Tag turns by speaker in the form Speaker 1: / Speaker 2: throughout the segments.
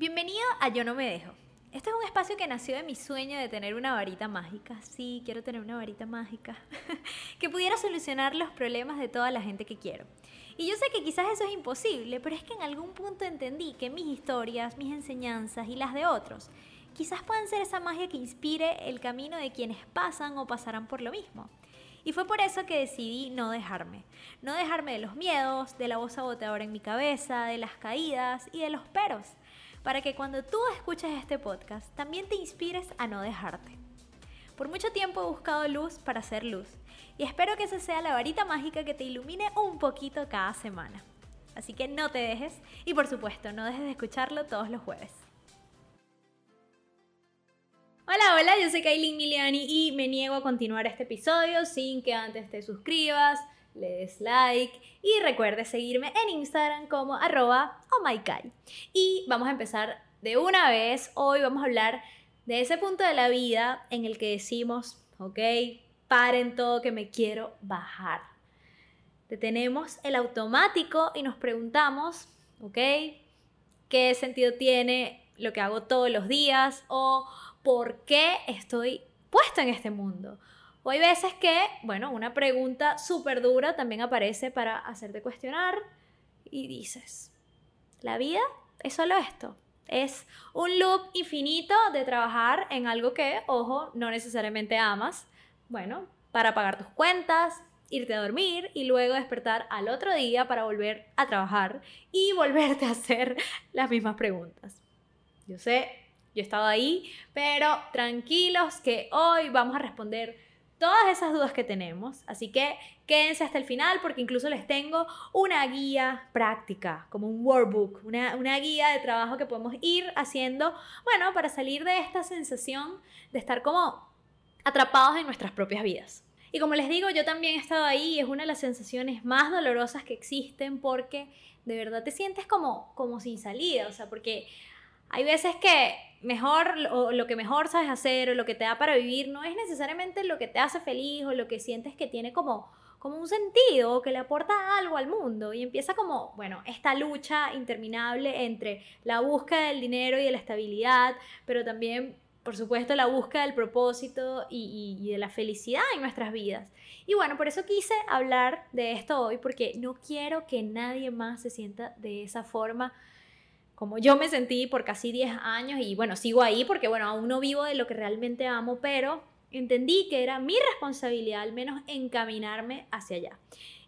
Speaker 1: Bienvenido a Yo No Me Dejo. Este es un espacio que nació de mi sueño de tener una varita mágica. Sí, quiero tener una varita mágica. que pudiera solucionar los problemas de toda la gente que quiero. Y yo sé que quizás eso es imposible, pero es que en algún punto entendí que mis historias, mis enseñanzas y las de otros quizás puedan ser esa magia que inspire el camino de quienes pasan o pasarán por lo mismo. Y fue por eso que decidí no dejarme. No dejarme de los miedos, de la voz saboteadora en mi cabeza, de las caídas y de los peros. Para que cuando tú escuches este podcast también te inspires a no dejarte. Por mucho tiempo he buscado luz para hacer luz. Y espero que esa sea la varita mágica que te ilumine un poquito cada semana. Así que no te dejes y por supuesto no dejes de escucharlo todos los jueves. Hola, hola, yo soy Kailin Miliani y me niego a continuar este episodio sin que antes te suscribas, le des like y recuerdes seguirme en Instagram como arroba. Y vamos a empezar de una vez. Hoy vamos a hablar de ese punto de la vida en el que decimos, ok, paren todo que me quiero bajar. Detenemos el automático y nos preguntamos, ok, ¿qué sentido tiene lo que hago todos los días? O por qué estoy puesto en este mundo. O hay veces que, bueno, una pregunta súper dura también aparece para hacerte cuestionar y dices, ¿la vida es solo esto? Es un loop infinito de trabajar en algo que, ojo, no necesariamente amas. Bueno, para pagar tus cuentas, irte a dormir y luego despertar al otro día para volver a trabajar y volverte a hacer las mismas preguntas. Yo sé, yo he estado ahí, pero tranquilos que hoy vamos a responder todas esas dudas que tenemos. Así que quédense hasta el final porque incluso les tengo una guía práctica, como un workbook, una, una, guía de trabajo que podemos ir haciendo, bueno, para salir de esta sensación de estar como atrapados en nuestras propias vidas. Y como les digo, yo también he estado ahí y es una de las sensaciones más dolorosas que existen porque de verdad te sientes como, como sin salida, o sea, porque hay veces que mejor lo que mejor sabes hacer o lo que te da para vivir no es necesariamente lo que te hace feliz o lo que sientes que tiene como como un sentido o que le aporta algo al mundo y empieza como, bueno, esta lucha interminable entre la búsqueda del dinero y de la estabilidad, pero también, por supuesto, la búsqueda del propósito y de la felicidad en nuestras vidas. Y bueno, por eso quise hablar de esto hoy, porque no quiero que nadie más se sienta de esa forma como yo me sentí por casi 10 años y bueno, sigo ahí porque bueno, aún no vivo de lo que realmente amo, pero entendí que era mi responsabilidad al menos encaminarme hacia allá.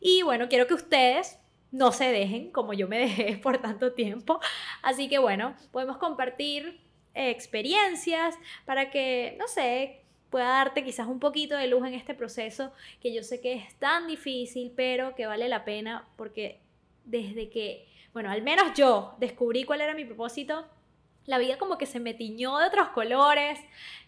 Speaker 1: Y bueno, quiero que ustedes no se dejen como yo me dejé por tanto tiempo. Así que bueno, podemos compartir experiencias para que, no sé, pueda darte quizás un poquito de luz en este proceso que yo sé que es tan difícil, pero que vale la pena porque desde que bueno, al menos yo descubrí cuál era mi propósito, la vida como que se me tiñó de otros colores,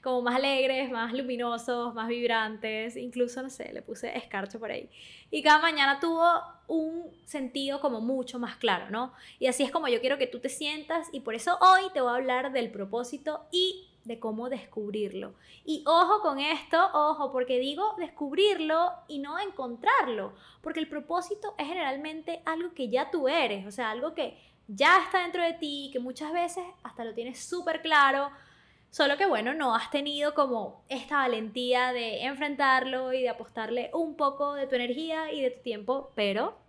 Speaker 1: como más alegres, más luminosos, más vibrantes, incluso, no sé, le puse escarcho por ahí. Y cada mañana tuvo un sentido como mucho más claro, ¿no? Y así es como yo quiero que tú te sientas y por eso hoy te voy a hablar del propósito y de cómo descubrirlo. Y ojo con esto, ojo, porque digo descubrirlo y no encontrarlo, porque el propósito es generalmente algo que ya tú eres, o sea, algo que ya está dentro de ti, que muchas veces hasta lo tienes súper claro, solo que bueno, no has tenido como esta valentía de enfrentarlo y de apostarle un poco de tu energía y de tu tiempo, pero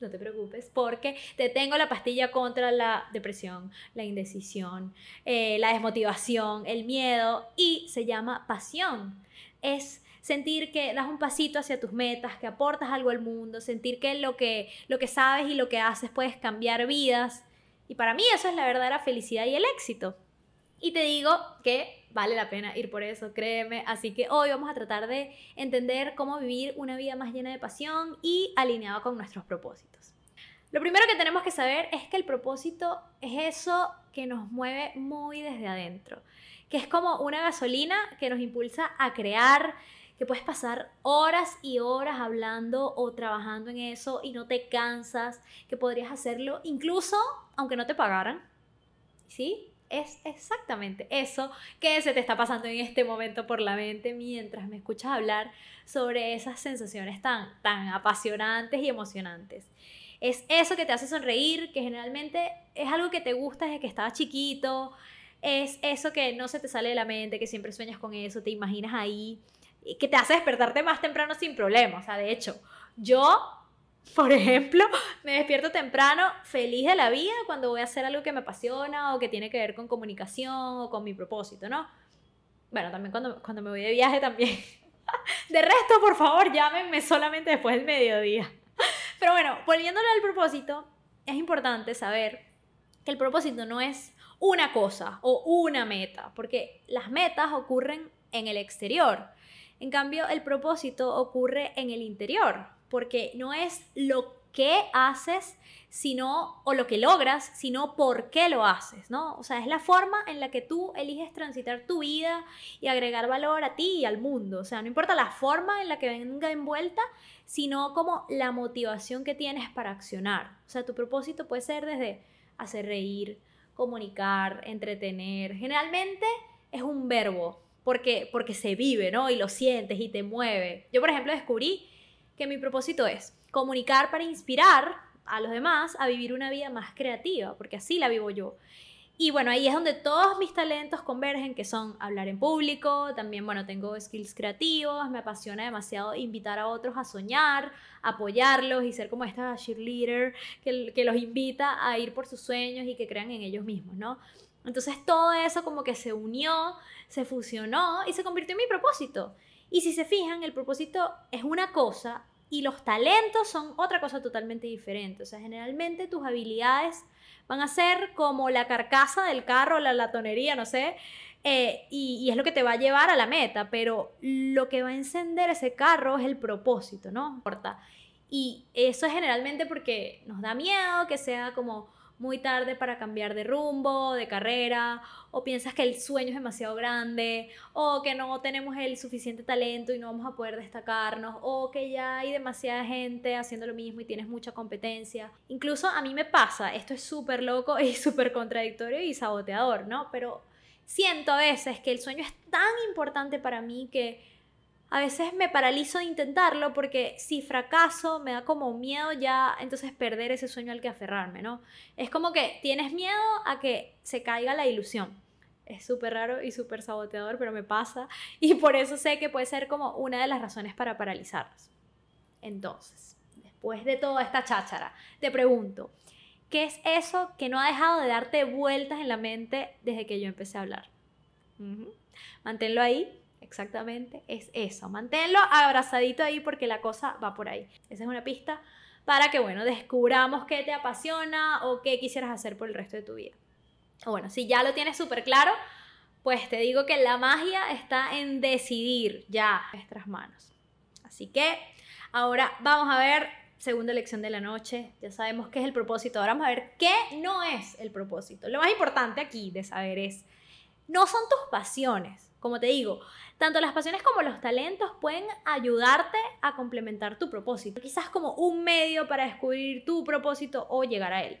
Speaker 1: no te preocupes, porque te tengo la pastilla contra la depresión, la indecisión, eh, la desmotivación, el miedo y se llama pasión. Es sentir que das un pasito hacia tus metas, que aportas algo al mundo, sentir que lo que, lo que sabes y lo que haces puedes cambiar vidas. Y para mí eso es la verdadera felicidad y el éxito. Y te digo que vale la pena ir por eso, créeme. Así que hoy vamos a tratar de entender cómo vivir una vida más llena de pasión y alineada con nuestros propósitos. Lo primero que tenemos que saber es que el propósito es eso que nos mueve muy desde adentro, que es como una gasolina que nos impulsa a crear, que puedes pasar horas y horas hablando o trabajando en eso y no te cansas, que podrías hacerlo incluso aunque no te pagaran. ¿Sí? Es exactamente eso que se te está pasando en este momento por la mente mientras me escuchas hablar sobre esas sensaciones tan, tan apasionantes y emocionantes. Es eso que te hace sonreír, que generalmente es algo que te gusta desde que estabas chiquito, es eso que no se te sale de la mente, que siempre sueñas con eso, te imaginas ahí, que te hace despertarte más temprano sin problema. O sea, de hecho, yo, por ejemplo, me despierto temprano, feliz de la vida, cuando voy a hacer algo que me apasiona o que tiene que ver con comunicación o con mi propósito, ¿no? Bueno, también cuando, cuando me voy de viaje también. De resto, por favor, llámenme solamente después del mediodía. Pero bueno, volviéndolo al propósito, es importante saber que el propósito no es una cosa o una meta, porque las metas ocurren en el exterior. En cambio, el propósito ocurre en el interior, porque no es lo que haces, sino, o lo que logras, sino por qué lo haces, ¿no? O sea, es la forma en la que tú eliges transitar tu vida y agregar valor a ti y al mundo. O sea, no importa la forma en la que venga envuelta, sino como la motivación que tienes para accionar. O sea, tu propósito puede ser desde hacer reír, comunicar, entretener. Generalmente es un verbo, porque, porque se vive, ¿no? Y lo sientes y te mueve. Yo, por ejemplo, descubrí que mi propósito es comunicar para inspirar a los demás a vivir una vida más creativa, porque así la vivo yo. Y bueno, ahí es donde todos mis talentos convergen, que son hablar en público, también, bueno, tengo skills creativos, me apasiona demasiado invitar a otros a soñar, apoyarlos y ser como esta cheerleader que, que los invita a ir por sus sueños y que crean en ellos mismos, ¿no? Entonces todo eso como que se unió, se fusionó y se convirtió en mi propósito. Y si se fijan, el propósito es una cosa y los talentos son otra cosa totalmente diferente. O sea, generalmente tus habilidades van a ser como la carcasa del carro, la latonería, no sé, eh, y, es lo que te va a llevar a la meta, pero lo que va a encender ese carro es el propósito, ¿no? Y eso es generalmente porque nos da miedo que sea como muy tarde para cambiar de rumbo, de carrera, o piensas que el sueño es demasiado grande, o que no tenemos el suficiente talento y no vamos a poder destacarnos, o que ya hay demasiada gente haciendo lo mismo y tienes mucha competencia. Incluso a mí me pasa, esto es súper loco y súper contradictorio y saboteador, ¿no? Pero siento a veces que el sueño es tan importante para mí que a veces me paralizo de intentarlo porque si fracaso me da como miedo ya entonces perder ese sueño al que aferrarme, ¿no? Es como que tienes miedo a que se caiga la ilusión. Es súper raro y súper saboteador, pero me pasa y por eso sé que puede ser como una de las razones para paralizarnos. Entonces, después de toda esta cháchara, te pregunto, ¿qué es eso que no ha dejado de darte vueltas en la mente desde que yo empecé a hablar? Manténlo ahí Exactamente, es eso. Manténlo abrazadito ahí porque la cosa va por ahí. Esa es una pista para que, bueno, descubramos qué te apasiona o qué quisieras hacer por el resto de tu vida. O bueno, si ya lo tienes súper claro, pues te digo que la magia está en decidir ya nuestras manos. Así que ahora vamos a ver segunda lección de la noche. Ya sabemos qué es el propósito. Ahora vamos a ver qué no es el propósito. Lo más importante aquí de saber es, no son tus pasiones. Como te digo, tanto las pasiones como los talentos pueden ayudarte a complementar tu propósito. Quizás como un medio para descubrir tu propósito o llegar a él.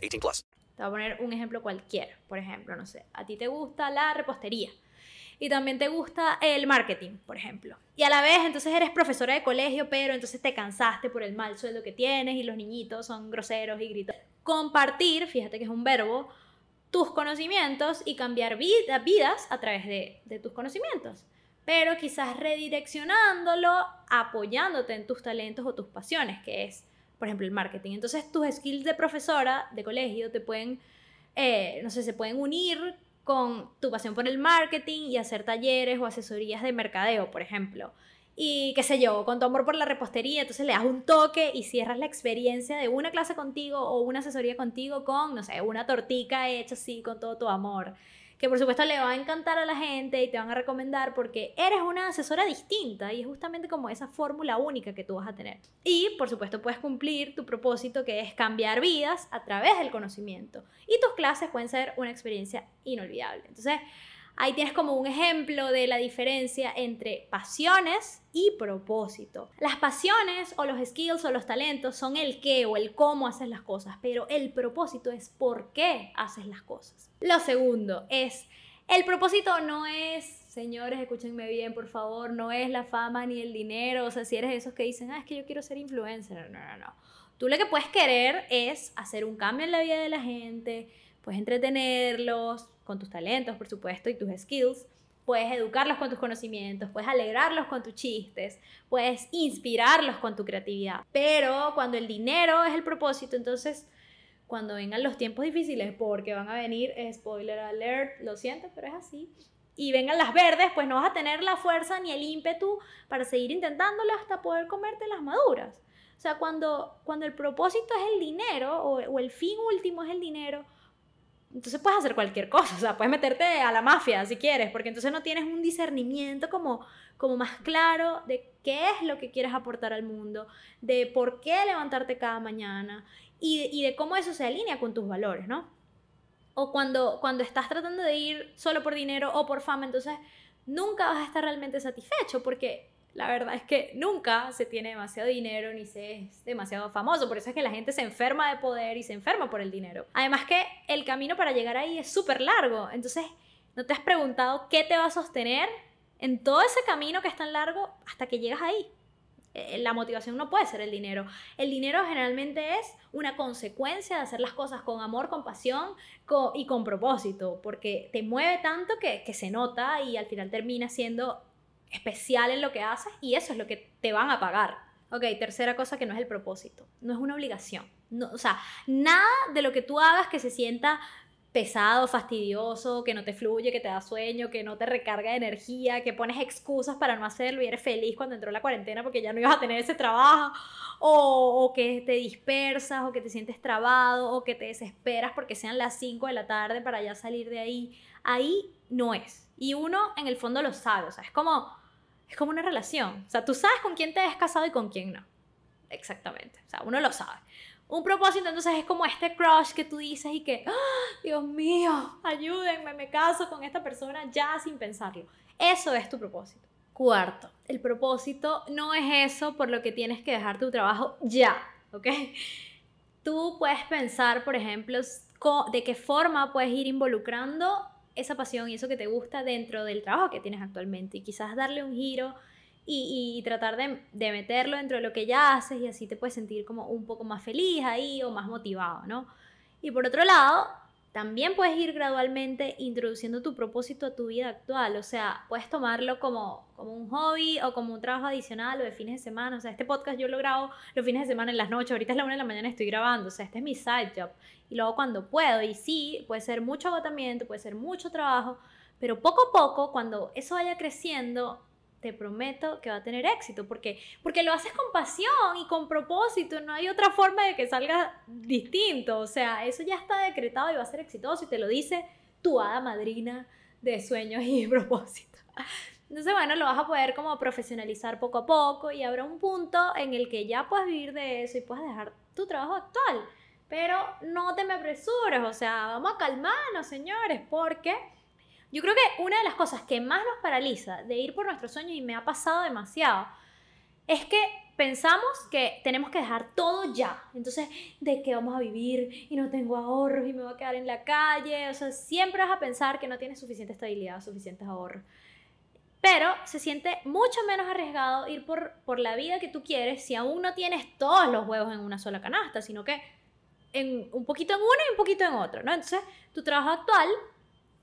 Speaker 2: 18 plus.
Speaker 1: Te voy a poner un ejemplo cualquiera. Por ejemplo, no sé, a ti te gusta la repostería. y también te gusta el marketing, por ejemplo. Y a la vez, entonces eres profesora de colegio, pero entonces te cansaste por el mal sueldo que tienes y los niñitos son groseros y gritan. Compartir, fíjate que es un verbo, tus conocimientos y cambiar vidas a través de, de tus conocimientos. Pero quizás redireccionándolo, apoyándote en tus talentos o tus pasiones, que es por ejemplo, el marketing. Entonces, tus skills de profesora de colegio te pueden, eh, no sé, se pueden unir con tu pasión por el marketing y hacer talleres o asesorías de mercadeo, por ejemplo. Y qué sé yo, con tu amor por la repostería, entonces le das un toque y cierras la experiencia de una clase contigo o una asesoría contigo con, no sé, una tortica hecha así con todo tu amor que por supuesto le va a encantar a la gente y te van a recomendar porque eres una asesora distinta y es justamente como esa fórmula única que tú vas a tener. Y por supuesto puedes cumplir tu propósito que es cambiar vidas a través del conocimiento. Y tus clases pueden ser una experiencia inolvidable. Entonces, Ahí tienes como un ejemplo de la diferencia entre pasiones y propósito. Las pasiones o los skills o los talentos son el qué o el cómo haces las cosas, pero el propósito es por qué haces las cosas. Lo segundo es, el propósito no es, señores, escúchenme bien, por favor, no es la fama ni el dinero, o sea, si eres de esos que dicen, ah, es que yo quiero ser influencer, no, no, no. Tú lo que puedes querer es hacer un cambio en la vida de la gente, puedes entretenerlos, con tus talentos, por supuesto, y tus skills. Puedes educarlos con tus conocimientos, puedes alegrarlos con tus chistes, puedes inspirarlos con tu creatividad. Pero cuando el dinero es el propósito, entonces cuando vengan los tiempos difíciles, porque van a venir, spoiler alert, lo siento, pero es así, y vengan las verdes, pues no vas a tener la fuerza ni el ímpetu para seguir intentándolo hasta poder comerte las maduras. O sea, cuando, cuando el propósito es el dinero o, o el fin último es el dinero, entonces puedes hacer cualquier cosa, o sea, puedes meterte a la mafia si quieres, porque entonces no tienes un discernimiento como, como más claro de qué es lo que quieres aportar al mundo, de por qué levantarte cada mañana y, de cómo eso se alinea con tus valores, ¿no? O cuando, cuando estás tratando de ir solo por dinero o por fama, entonces nunca vas a estar realmente satisfecho porque la verdad es que nunca se tiene demasiado dinero ni se es demasiado famoso. Por eso es que la gente se enferma de poder y se enferma por el dinero. Además que el camino para llegar ahí es súper largo. Entonces, ¿no te has preguntado qué te va a sostener en todo ese camino que es tan largo hasta que llegas ahí? Eh, la motivación no puede ser el dinero. El dinero generalmente es una consecuencia de hacer las cosas con amor, con pasión y con propósito, porque te mueve tanto que se nota y al final termina siendo especial en lo que haces y eso es lo que te van a pagar. Ok, tercera cosa que no es el propósito, no es una obligación. No, o sea, nada de lo que tú hagas que se sienta pesado, fastidioso, que no te fluye, que te da sueño, que no te recarga de energía, que pones excusas para no hacerlo y eres feliz cuando entró la cuarentena porque ya no ibas a tener ese trabajo, o, o que te dispersas, o que te sientes trabado, o que te desesperas porque sean las 5 de la tarde para ya salir de ahí. Ahí no es. Y uno en el fondo lo sabe, o sea, es como es como una relación. O sea, tú sabes con quién te has casado y con quién no. Exactamente. O sea, uno lo sabe. Un propósito entonces es como este crush que tú dices y que, ¡Ah! Dios mío, ayúdenme, me caso con esta persona ya sin pensarlo. Eso es tu propósito. Cuarto, el propósito no es eso por lo que tienes que dejar tu trabajo ya, ¿ok? Tú puedes pensar, por ejemplo, de qué forma puedes ir involucrando esa pasión y eso que te gusta dentro del trabajo que tienes actualmente y quizás darle un giro y, tratar de, de, meterlo dentro de lo que ya haces y así te puedes sentir como un poco más feliz ahí o más motivado, ¿no? Y por otro lado, también puedes ir gradualmente introduciendo tu propósito a tu vida actual. O sea, puedes tomarlo como, como un hobby o como un trabajo adicional o de fines de semana. O sea, este podcast yo lo grabo los fines de semana en las noches. Ahorita es la una de la mañana estoy grabando. O sea, este es mi side job. Y luego cuando puedo. Y sí, puede ser mucho agotamiento, puede ser mucho trabajo. Pero poco a poco, cuando eso vaya creciendo, te prometo que va a tener éxito, porque, porque lo haces con pasión y con propósito, no hay otra forma de que salga distinto, o sea, eso ya está decretado y va a ser exitoso y te lo dice tu hada madrina de sueños y propósito. Entonces, bueno, lo vas a poder como profesionalizar poco a poco y habrá un punto en el que ya puedes vivir de eso y puedes dejar tu trabajo actual. Pero no te me apresures, o sea, vamos a calmarnos, señores, porque yo creo que una de las cosas que más nos paraliza de ir por nuestros sueños, y me ha pasado demasiado, es que pensamos que tenemos que dejar todo ya. Entonces, ¿de qué vamos a vivir? Y no tengo ahorros y me voy a quedar en la calle. O sea, siempre vas a pensar que no tienes suficiente estabilidad, suficientes ahorros. Pero se siente mucho menos arriesgado ir por, por la vida que tú quieres si aún no tienes todos los huevos en una sola canasta, sino que en un poquito en uno y un poquito en otro, ¿no? Entonces, tu trabajo actual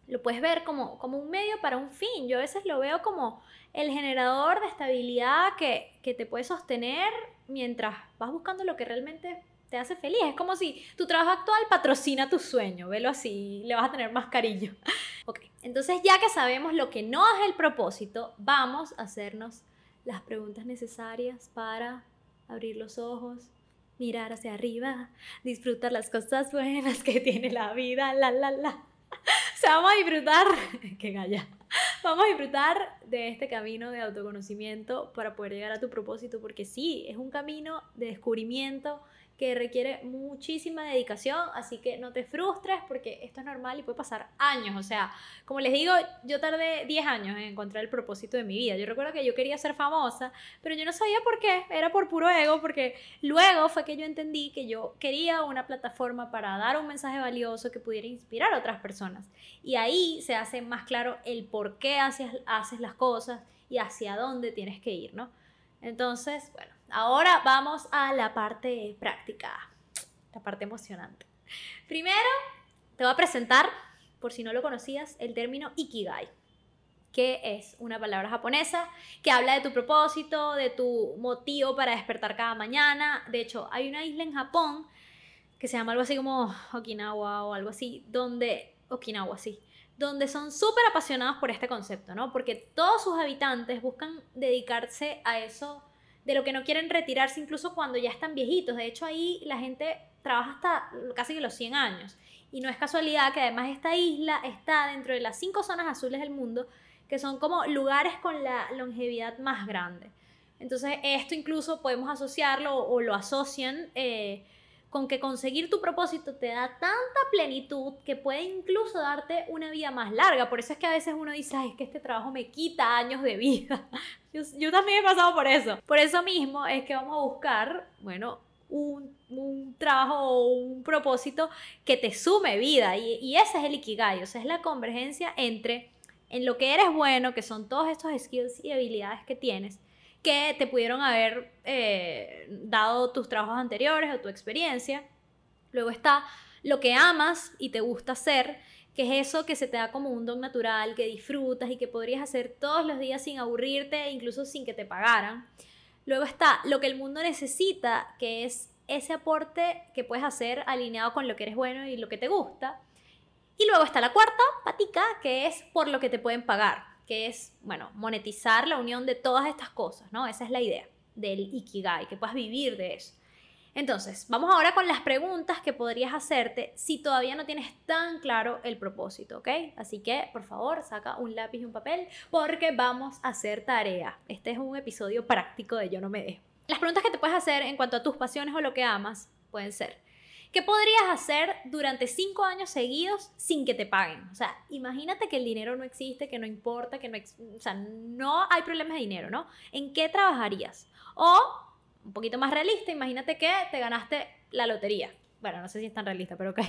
Speaker 1: lo puedes ver como, como un medio para un fin. Yo a veces lo veo como el generador de estabilidad que, que te puede sostener mientras vas buscando lo que realmente te hace feliz. Es como si tu trabajo actual patrocina tu sueño, velo así, le vas a tener más cariño. ok, entonces ya que sabemos lo que no es el propósito, vamos a hacernos las preguntas necesarias para abrir los ojos, mirar hacia arriba, disfrutar las cosas buenas que tiene la vida, la, la, la. Vamos a disfrutar, que galla, vamos a disfrutar de este camino de autoconocimiento para poder llegar a tu propósito, porque sí, es un camino de descubrimiento, que requiere muchísima dedicación, así que no te frustres porque esto es normal y puede pasar años. O sea, como les digo, yo tardé 10 años en encontrar el propósito de mi vida. Yo recuerdo que yo quería ser famosa, pero yo no sabía por qué, era por puro ego, porque luego fue que yo entendí que yo quería una plataforma para dar un mensaje valioso que pudiera inspirar a otras personas. Y ahí se hace más claro el por qué haces, haces las cosas y hacia dónde tienes que ir, ¿no? Entonces, bueno, ahora vamos a la parte práctica, la parte emocionante. Primero, te voy a presentar, por si no lo conocías, el término Ikigai, que es una palabra japonesa que habla de tu propósito, de tu motivo para despertar cada mañana. De hecho, hay una isla en Japón que se llama algo así como Okinawa o algo así, donde Okinawa, sí, donde son súper apasionados por este concepto, ¿no? Porque todos sus habitantes buscan dedicarse a eso de lo que no quieren retirarse incluso cuando ya están viejitos. De hecho, ahí la gente trabaja hasta casi que los 100 años. Y no es casualidad que además esta isla está dentro de las cinco zonas azules del mundo, que son como lugares con la longevidad más grande. Entonces, esto incluso podemos asociarlo o, lo asocian eh, con que conseguir tu propósito te da tanta plenitud que puede incluso darte una vida más larga. Por eso es que a veces uno dice, es que este trabajo me quita años de vida. Yo, también he pasado por eso. Por eso mismo es que vamos a buscar, bueno, un, un, trabajo o un propósito que te sume vida. Y, y, ese es el Ikigai, o sea, es la convergencia entre en lo que eres bueno, que son todos estos skills y habilidades que tienes, que te pudieron haber eh, dado tus trabajos anteriores o tu experiencia. Luego está lo que amas y te gusta hacer, que es eso que se te da como un don natural, que disfrutas y que podrías hacer todos los días sin aburrirte, incluso sin que te pagaran. Luego está lo que el mundo necesita, que es ese aporte que puedes hacer alineado con lo que eres bueno y lo que te gusta. Y luego está la cuarta patica, que es por lo que te pueden pagar que es, bueno, monetizar la unión de todas estas cosas, ¿no? Esa es la idea del Ikigai, que puedas vivir de eso. Entonces, vamos ahora con las preguntas que podrías hacerte si todavía no tienes tan claro el propósito, ¿ok? Así que, por favor, saca un lápiz y un papel porque vamos a hacer tarea. Este es un episodio práctico de Yo no me dejo. Las preguntas que te puedes hacer en cuanto a tus pasiones o lo que amas pueden ser, ¿Qué podrías hacer durante cinco años seguidos sin que te paguen? O sea, imagínate que el dinero no existe, que no importa, que no, o sea, no hay problemas de dinero, ¿no? ¿En qué trabajarías? O, un poquito más realista, imagínate que te ganaste la lotería. Bueno, no sé si es tan realista, pero ok.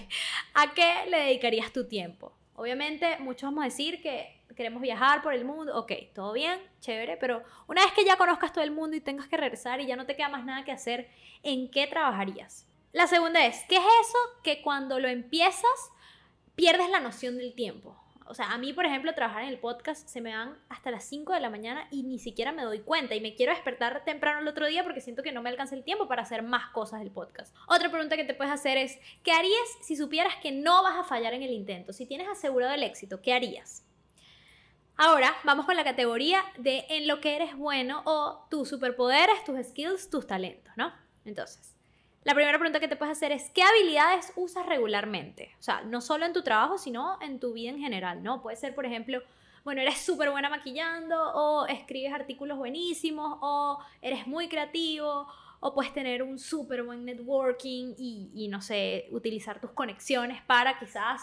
Speaker 1: ¿A qué le dedicarías tu tiempo? Obviamente, muchos vamos a decir que queremos viajar por el mundo. Ok, todo bien, chévere, pero una vez que ya conozcas todo el mundo y tengas que regresar y ya no te queda más nada que hacer, ¿en qué trabajarías? La segunda es, ¿qué es eso que cuando lo empiezas pierdes la noción del tiempo? O sea, a mí, por ejemplo, trabajar en el podcast se me van hasta las 5 de la mañana y ni siquiera me doy cuenta y me quiero despertar temprano el otro día porque siento que no me alcanza el tiempo para hacer más cosas del podcast. Otra pregunta que te puedes hacer es, ¿qué harías si supieras que no vas a fallar en el intento? Si tienes asegurado el éxito, ¿qué harías? Ahora vamos con la categoría de en lo que eres bueno o tus superpoderes, tus skills, tus talentos, ¿no? Entonces, la primera pregunta que te puedes hacer es, ¿qué habilidades usas regularmente? O sea, no solo en tu trabajo, sino en tu vida en general, ¿no? Puede ser, por ejemplo, bueno, eres súper buena maquillando o escribes artículos buenísimos o eres muy creativo o puedes tener un súper buen networking y, y, no sé, utilizar tus conexiones para quizás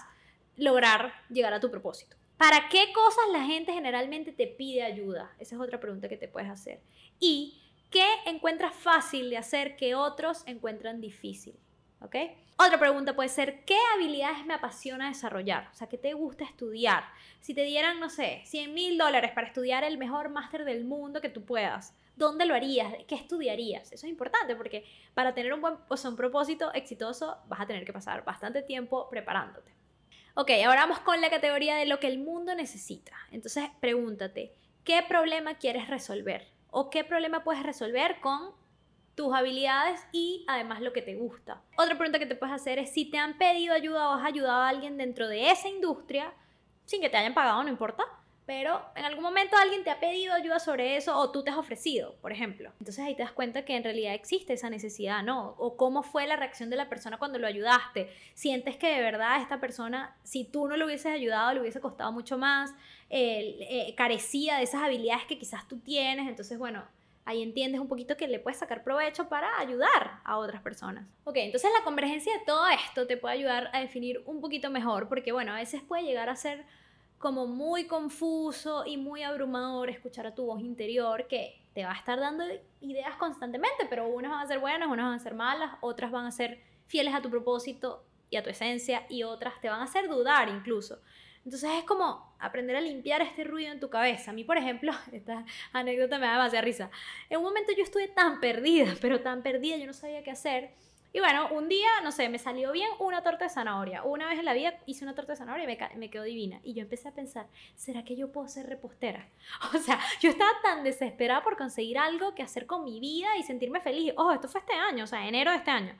Speaker 1: lograr llegar a tu propósito. ¿Para qué cosas la gente generalmente te pide ayuda? Esa es otra pregunta que te puedes hacer. Y ¿Qué encuentras fácil de hacer que otros encuentran difícil? ¿Ok? Otra pregunta puede ser, ¿qué habilidades me apasiona desarrollar? O sea, ¿qué te gusta estudiar? Si te dieran, no sé, 100 mil dólares para estudiar el mejor máster del mundo que tú puedas, ¿dónde lo harías? ¿Qué estudiarías? Eso es importante porque para tener un buen, o un propósito exitoso vas a tener que pasar bastante tiempo preparándote. Ok, ahora vamos con la categoría de lo que el mundo necesita. Entonces, pregúntate, ¿qué problema quieres resolver? ¿O qué problema puedes resolver con tus habilidades y además lo que te gusta? Otra pregunta que te puedes hacer es si te han pedido ayuda o has ayudado a alguien dentro de esa industria, sin que te hayan pagado, no importa pero en algún momento alguien te ha pedido ayuda sobre eso o tú te has ofrecido, por ejemplo. Entonces ahí te das cuenta que en realidad existe esa necesidad, ¿no? O cómo fue la reacción de la persona cuando lo ayudaste. Sientes que de verdad esta persona, si tú no lo hubieses ayudado, le hubiese costado mucho más, eh, carecía de esas habilidades que quizás tú tienes, entonces bueno. Ahí entiendes un poquito que le puedes sacar provecho para ayudar a otras personas. Ok, entonces la convergencia de todo esto te puede ayudar a definir un poquito mejor, porque bueno, a veces puede llegar a ser como muy confuso y muy abrumador escuchar a tu voz interior que te va a estar dando ideas constantemente, pero unas van a ser buenas, unas van a ser malas, otras van a ser fieles a tu propósito y a tu esencia y otras te van a hacer dudar incluso. Entonces es como aprender a limpiar este ruido en tu cabeza. A mí, por ejemplo, esta anécdota me da demasiada risa. En un momento yo estuve tan perdida, pero tan perdida, yo no sabía qué hacer y bueno, un día, no sé, me salió bien una torta de zanahoria. Una vez en la vida hice una torta de zanahoria y me, me quedó divina. Y yo empecé a pensar, ¿será que yo puedo ser repostera? O sea, yo estaba tan desesperada por conseguir algo que hacer con mi vida y sentirme feliz. Ojo, esto fue este año, o sea, enero de este año.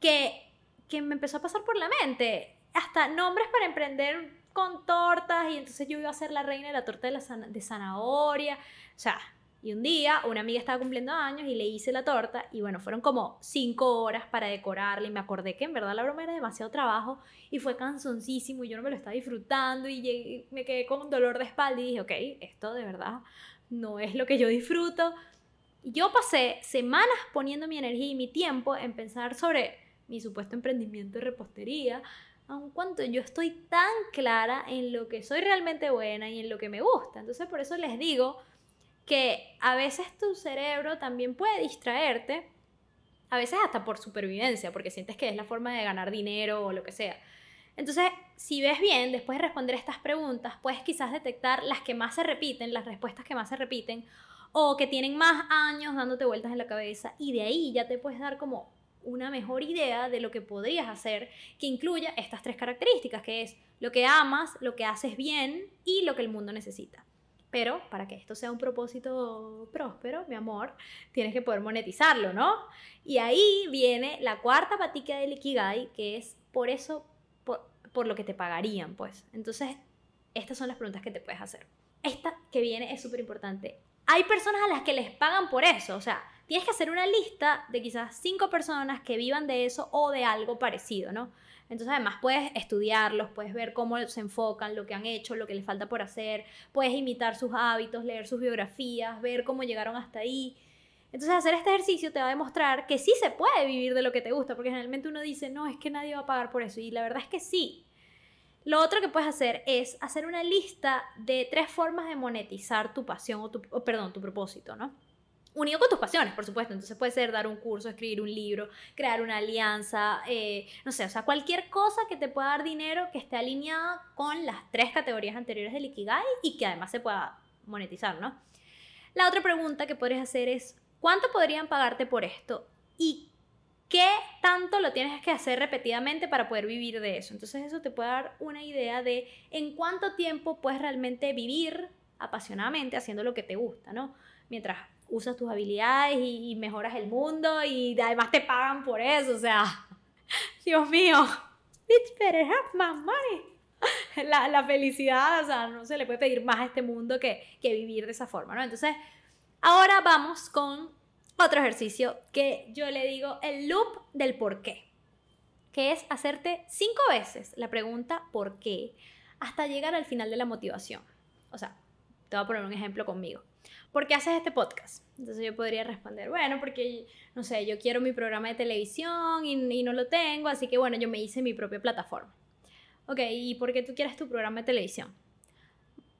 Speaker 1: Que, que me empezó a pasar por la mente. Hasta nombres para emprender con tortas y entonces yo iba a ser la reina de la torta de, la de zanahoria. O sea, y un día una amiga estaba cumpliendo años y le hice la torta y bueno, fueron como cinco horas para decorarla y me acordé que en verdad la broma era demasiado trabajo y fue cansoncísimo y yo no me lo estaba disfrutando y me quedé con un dolor de espalda y dije, ok, esto de verdad no es lo que yo disfruto. Yo pasé semanas poniendo mi energía y mi tiempo en pensar sobre mi supuesto emprendimiento de repostería, aun cuando yo estoy tan clara en lo que soy realmente buena y en lo que me gusta. Entonces por eso les digo que a veces tu cerebro también puede distraerte, a veces hasta por supervivencia, porque sientes que es la forma de ganar dinero o lo que sea. Entonces, si ves bien, después de responder estas preguntas, puedes quizás detectar las que más se repiten, las respuestas que más se repiten, o que tienen más años dándote vueltas en la cabeza, y de ahí ya te puedes dar como una mejor idea de lo que podrías hacer que incluya estas tres características, que es lo que amas, lo que haces bien y lo que el mundo necesita. Pero para que esto sea un propósito próspero, mi amor, tienes que poder monetizarlo, ¿no? Y ahí viene la cuarta patica del Ikigai, que es por eso, por, lo que te pagarían, pues. Entonces, estas son las preguntas que te puedes hacer. Esta que viene es súper importante. Hay personas a las que les pagan por eso, o sea, tienes que hacer una lista de quizás cinco personas que vivan de eso o de algo parecido, ¿no? Entonces además puedes estudiarlos, puedes ver cómo se enfocan, lo que han hecho, lo que les falta por hacer, puedes imitar sus hábitos, leer sus biografías, ver cómo llegaron hasta ahí. Entonces hacer este ejercicio te va a demostrar que sí se puede vivir de lo que te gusta, porque generalmente uno dice, no, es que nadie va a pagar por eso, y la verdad es que sí. Lo otro que puedes hacer es hacer una lista de tres formas de monetizar tu pasión o tu, perdón, tu propósito, ¿no? Unido con tus pasiones, por supuesto. Entonces puede ser dar un curso, escribir un libro, crear una alianza, eh, no sé, o sea, cualquier cosa que te pueda dar dinero que esté alineada con las tres categorías anteriores del Ikigai y que además se pueda monetizar, ¿no? La otra pregunta que podrías hacer es, ¿cuánto podrían pagarte por esto? ¿Y qué tanto lo tienes que hacer repetidamente para poder vivir de eso? Entonces eso te puede dar una idea de en cuánto tiempo puedes realmente vivir apasionadamente haciendo lo que te gusta, ¿no? Mientras usas tus habilidades y, mejoras el mundo y además te pagan por eso, o sea, Dios mío, bitch better have my money. La, la, felicidad, o sea, no se le puede pedir más a este mundo que, que vivir de esa forma, ¿no? Entonces, ahora vamos con otro ejercicio que yo le digo el loop del por qué, que es hacerte cinco veces la pregunta por qué hasta llegar al final de la motivación. O sea, te voy a poner un ejemplo conmigo. ¿Por qué haces este podcast? Entonces yo podría responder, bueno, porque, no sé, yo quiero mi programa de televisión y, no lo tengo, así que bueno, yo me hice mi propia plataforma. Ok, ¿y por qué tú quieres tu programa de televisión?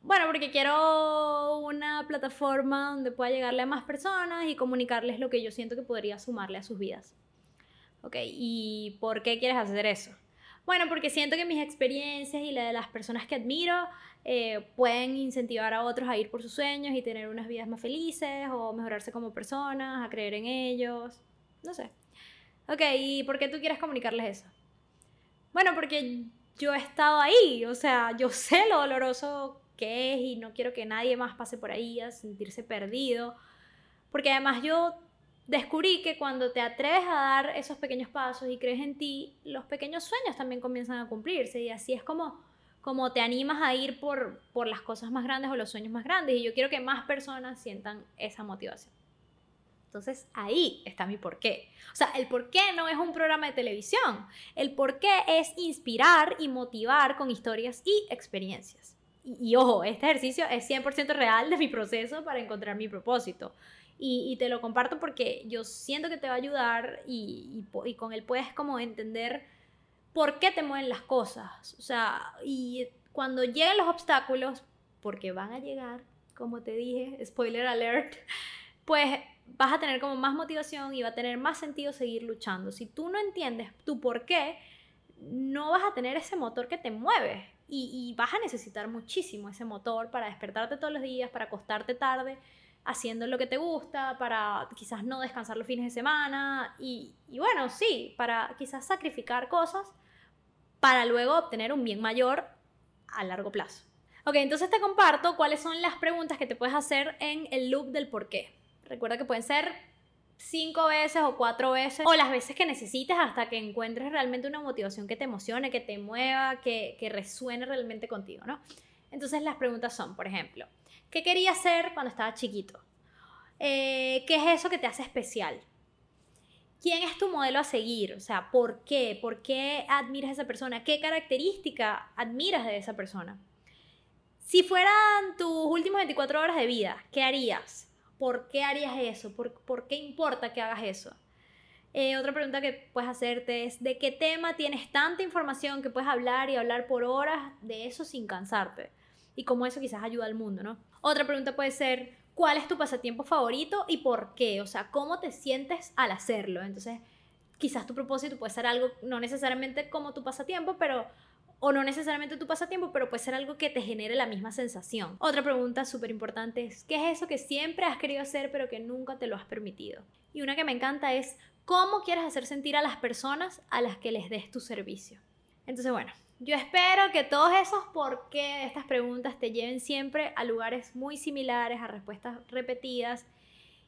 Speaker 1: Bueno, porque quiero una plataforma donde pueda llegarle a más personas y comunicarles lo que yo siento que podría sumarle a sus vidas. Ok, ¿y por qué quieres hacer eso? Bueno, porque siento que mis experiencias y la de las personas que admiro eh, pueden incentivar a otros a ir por sus sueños y tener unas vidas más felices o mejorarse como personas, a creer en ellos, no sé. Ok, ¿y por qué tú quieres comunicarles eso? Bueno, porque yo he estado ahí, o sea, yo sé lo doloroso que es y no quiero que nadie más pase por ahí a sentirse perdido, porque además yo descubrí que cuando te atreves a dar esos pequeños pasos y crees en ti, los pequeños sueños también comienzan a cumplirse y así es como, como te animas a ir por, por las cosas más grandes o los sueños más grandes y yo quiero que más personas sientan esa motivación. Entonces ahí está mi porqué. O sea, el porqué no es un programa de televisión. El porqué es inspirar y motivar con historias y experiencias. Y, y ojo, este ejercicio es 100% real de mi proceso para encontrar mi propósito. Y, te lo comparto porque yo siento que te va a ayudar y, con él puedes como entender por qué te mueven las cosas. O sea, y cuando lleguen los obstáculos, porque van a llegar, como te dije, spoiler alert, pues vas a tener como más motivación y va a tener más sentido seguir luchando. Si tú no entiendes tu por qué, no vas a tener ese motor que te mueve y, y vas a necesitar muchísimo ese motor para despertarte todos los días, para acostarte tarde haciendo lo que te gusta, para quizás no descansar los fines de semana y, bueno, sí, para quizás sacrificar cosas para luego obtener un bien mayor a largo plazo. Ok, entonces te comparto cuáles son las preguntas que te puedes hacer en el loop del por qué. Recuerda que pueden ser cinco veces o cuatro veces o las veces que necesites hasta que encuentres realmente una motivación que te emocione, que te mueva, que, que resuene realmente contigo, ¿no? Entonces las preguntas son, por ejemplo, ¿Qué querías ser cuando estaba chiquito? Eh, ¿Qué es eso que te hace especial? ¿Quién es tu modelo a seguir? O sea, ¿por qué? ¿Por qué admiras a esa persona? ¿Qué característica admiras de esa persona? Si fueran tus últimas 24 horas de vida, ¿qué harías? ¿Por qué harías eso? ¿Por, por qué importa que hagas eso? Eh, otra pregunta que puedes hacerte es, ¿de qué tema tienes tanta información que puedes hablar y hablar por horas de eso sin cansarte? Y cómo eso quizás ayuda al mundo, ¿no? Otra pregunta puede ser, ¿cuál es tu pasatiempo favorito y por qué? O sea, ¿cómo te sientes al hacerlo? Entonces, quizás tu propósito puede ser algo, no necesariamente como tu pasatiempo, pero o no necesariamente tu pasatiempo, pero puede ser algo que te genere la misma sensación. Otra pregunta súper importante es, ¿qué es eso que siempre has querido hacer pero que nunca te lo has permitido? Y una que me encanta es, ¿cómo quieres hacer sentir a las personas a las que les des tu servicio? Entonces, bueno, yo espero que todos esos por qué de estas preguntas te lleven siempre a lugares muy similares, a respuestas repetidas.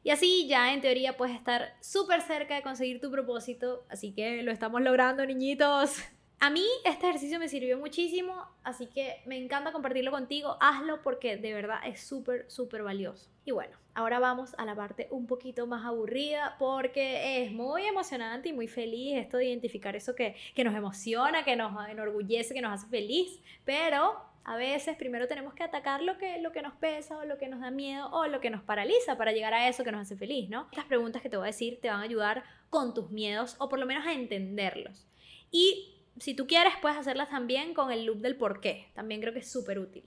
Speaker 1: Y así ya en teoría puedes estar súper cerca de conseguir tu propósito. Así que lo estamos logrando, niñitos. A mí este ejercicio me sirvió muchísimo, así que me encanta compartirlo contigo. Hazlo porque de verdad es súper, súper valioso. Y bueno, ahora vamos a la parte un poquito más aburrida porque es muy emocionante y muy feliz esto de identificar eso que, que nos emociona, que nos enorgullece, que nos hace feliz. Pero a veces primero tenemos que atacar lo que, lo que nos pesa o lo que nos da miedo o lo que nos paraliza para llegar a eso que nos hace feliz, ¿no? Estas preguntas que te voy a decir te van a ayudar con tus miedos o por lo menos a entenderlos. Y si tú quieres, puedes hacerlas también con el loop del por qué. También creo que es súper útil.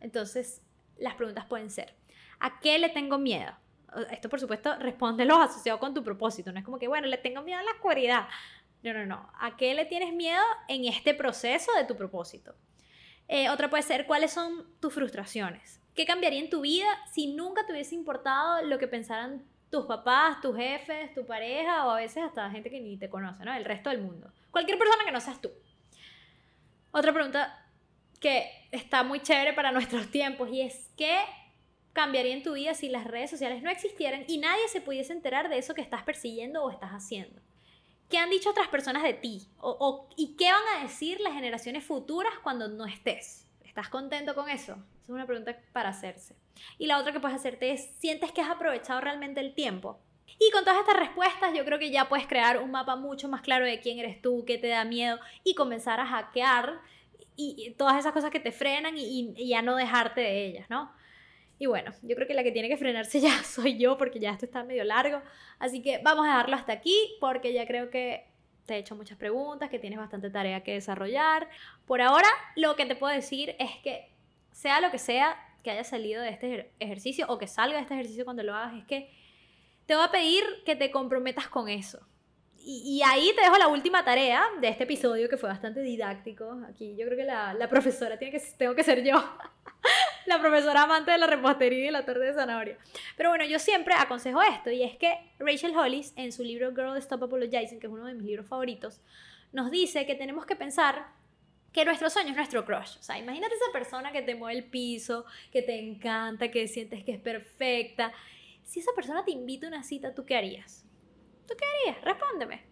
Speaker 1: Entonces, las preguntas pueden ser, ¿a qué le tengo miedo? Esto, por supuesto, respóndelo asociado con tu propósito. No es como que, bueno, le tengo miedo a la oscuridad. No, no, no. ¿A qué le tienes miedo en este proceso de tu propósito? Eh, otra puede ser, ¿cuáles son tus frustraciones? ¿Qué cambiaría en tu vida si nunca te hubiese importado lo que pensaran tus papás, tus jefes, tu pareja o a veces hasta gente que ni te conoce, ¿no? El resto del mundo. Cualquier persona que no seas tú. Otra pregunta que está muy chévere para nuestros tiempos y es ¿qué cambiaría en tu vida si las redes sociales no existieran y nadie se pudiese enterar de eso que estás persiguiendo o estás haciendo? ¿Qué han dicho otras personas de ti? O, ¿Y qué van a decir las generaciones futuras cuando no estés? ¿Estás contento con eso? Esa es una pregunta para hacerse. Y la otra que puedes hacerte es, ¿sientes que has aprovechado realmente el tiempo? Y con todas estas respuestas yo creo que ya puedes crear un mapa mucho más claro de quién eres tú, qué te da miedo y comenzar a hackear y, todas esas cosas que te frenan y, y, ya no dejarte de ellas, ¿no? Y bueno, yo creo que la que tiene que frenarse ya soy yo porque ya esto está medio largo. Así que vamos a dejarlo hasta aquí porque ya creo que te he hecho muchas preguntas, que tienes bastante tarea que desarrollar. Por ahora, lo que te puedo decir es que sea lo que sea que haya salido de este ejercicio o que salga de este ejercicio cuando lo hagas, es que te voy a pedir que te comprometas con eso. Y, ahí te dejo la última tarea de este episodio que fue bastante didáctico. Aquí yo creo que la, la profesora tiene que, tengo que ser yo. la profesora amante de la repostería y la torta de zanahoria. Pero bueno, yo siempre aconsejo esto y es que Rachel Hollis en su libro Girl Stop Apologizing, que es uno de mis libros favoritos, nos dice que tenemos que pensar que nuestro sueño es nuestro crush. O sea, imagínate esa persona que te mueve el piso, que te encanta, que sientes que es perfecta. Si esa persona te invita a una cita, ¿tú qué harías? ¿Tú qué harías? Respóndeme.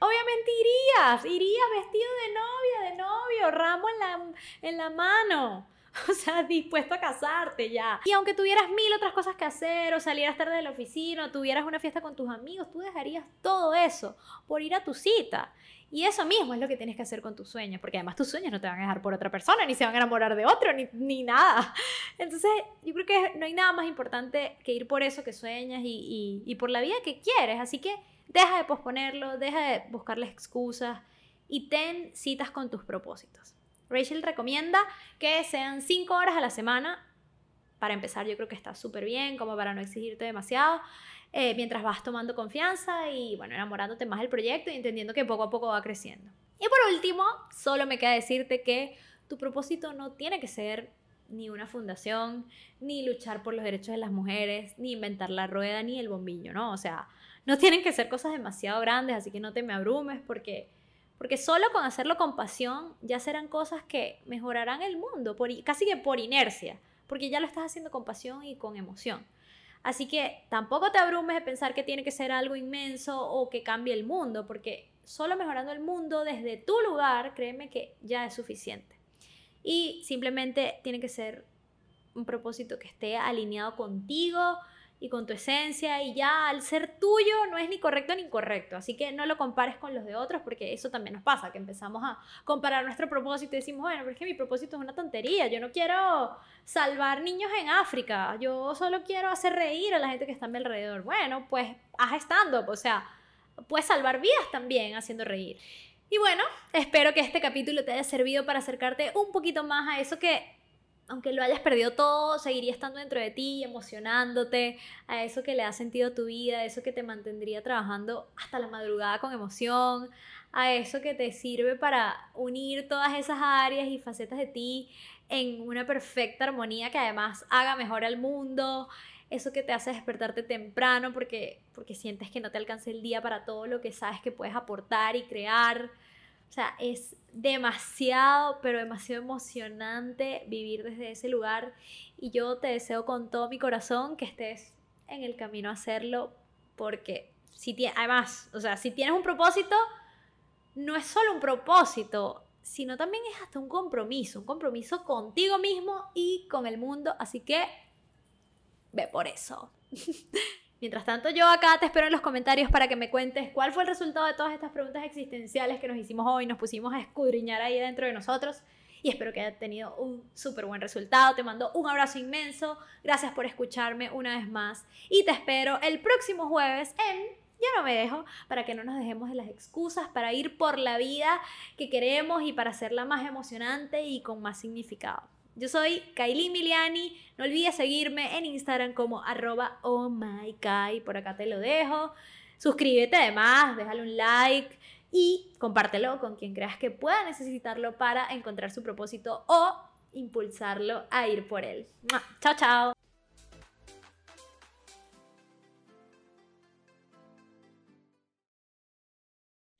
Speaker 1: Obviamente irías, irías vestido de novia, de novio, ramo en la, en la mano. O sea, dispuesto a casarte ya. Y aunque tuvieras mil otras cosas que hacer, o salieras tarde de la oficina, o tuvieras una fiesta con tus amigos, tú dejarías todo eso por ir a tu cita. Y eso mismo es lo que tienes que hacer con tus sueños, porque además tus sueños no te van a dejar por otra persona, ni se van a enamorar de otro, ni, ni nada. Entonces, yo creo que no hay nada más importante que ir por eso que sueñas y, y, y por la vida que quieres. Así que deja de posponerlo, deja de buscarle excusas y ten citas con tus propósitos. Rachel recomienda que sean 5 horas a la semana. Para empezar, yo creo que está súper bien, como para no exigirte demasiado. Eh, mientras vas tomando confianza y, bueno, enamorándote más del proyecto y entendiendo que poco a poco va creciendo. Y por último, solo me queda decirte que tu propósito no tiene que ser ni una fundación, ni luchar por los derechos de las mujeres, ni inventar la rueda, ni el bombillo, ¿no? O sea, no tienen que ser cosas demasiado grandes, así que no te me abrumes porque porque solo con hacerlo con pasión ya serán cosas que mejorarán el mundo, casi que por inercia, porque ya lo estás haciendo con pasión y con emoción. Así que tampoco te abrumes de pensar que tiene que ser algo inmenso o que cambie el mundo, porque solo mejorando el mundo desde tu lugar, créeme que ya es suficiente. Y simplemente tiene que ser un propósito que esté alineado contigo, y con tu esencia y ya al ser tuyo no es ni correcto ni incorrecto. Así que no lo compares con los de otros porque eso también nos pasa, que empezamos a comparar nuestro propósito y decimos, bueno, pero es que mi propósito es una tontería, yo no quiero salvar niños en África, yo solo quiero hacer reír a la gente que está a mi alrededor. Bueno, pues haz estando, o sea, puedes salvar vidas también haciendo reír. Y bueno, espero que este capítulo te haya servido para acercarte un poquito más a eso que aunque lo hayas perdido todo, seguiría estando dentro de ti, emocionándote, a eso que le ha sentido a tu vida, a eso que te mantendría trabajando hasta la madrugada con emoción, a eso que te sirve para unir todas esas áreas y facetas de ti en una perfecta armonía que además haga mejor al mundo, eso que te hace despertarte temprano porque, porque sientes que no te alcanza el día para todo lo que sabes que puedes aportar y crear. O sea, es demasiado, pero demasiado emocionante vivir desde ese lugar y yo te deseo con todo mi corazón que estés en el camino a hacerlo porque si además, o sea, si tienes un propósito, no es solo un propósito, sino también es hasta un compromiso, un compromiso contigo mismo y con el mundo, así que ve por eso. Mientras tanto, yo acá te espero en los comentarios para que me cuentes cuál fue el resultado de todas estas preguntas existenciales que nos hicimos hoy, nos pusimos a escudriñar ahí dentro de nosotros y espero que haya tenido un súper buen resultado. Te mando un abrazo inmenso, gracias por escucharme una vez más y te espero el próximo jueves en Ya no me dejo para que no nos dejemos de las excusas para ir por la vida que queremos y para hacerla más emocionante y con más significado. Yo soy Kylie Miliani. No olvides seguirme en Instagram como arroba. Por acá te lo dejo. Suscríbete además, déjale un like y compártelo con quien creas que pueda necesitarlo para encontrar su propósito o impulsarlo a ir por él. Chao, chao.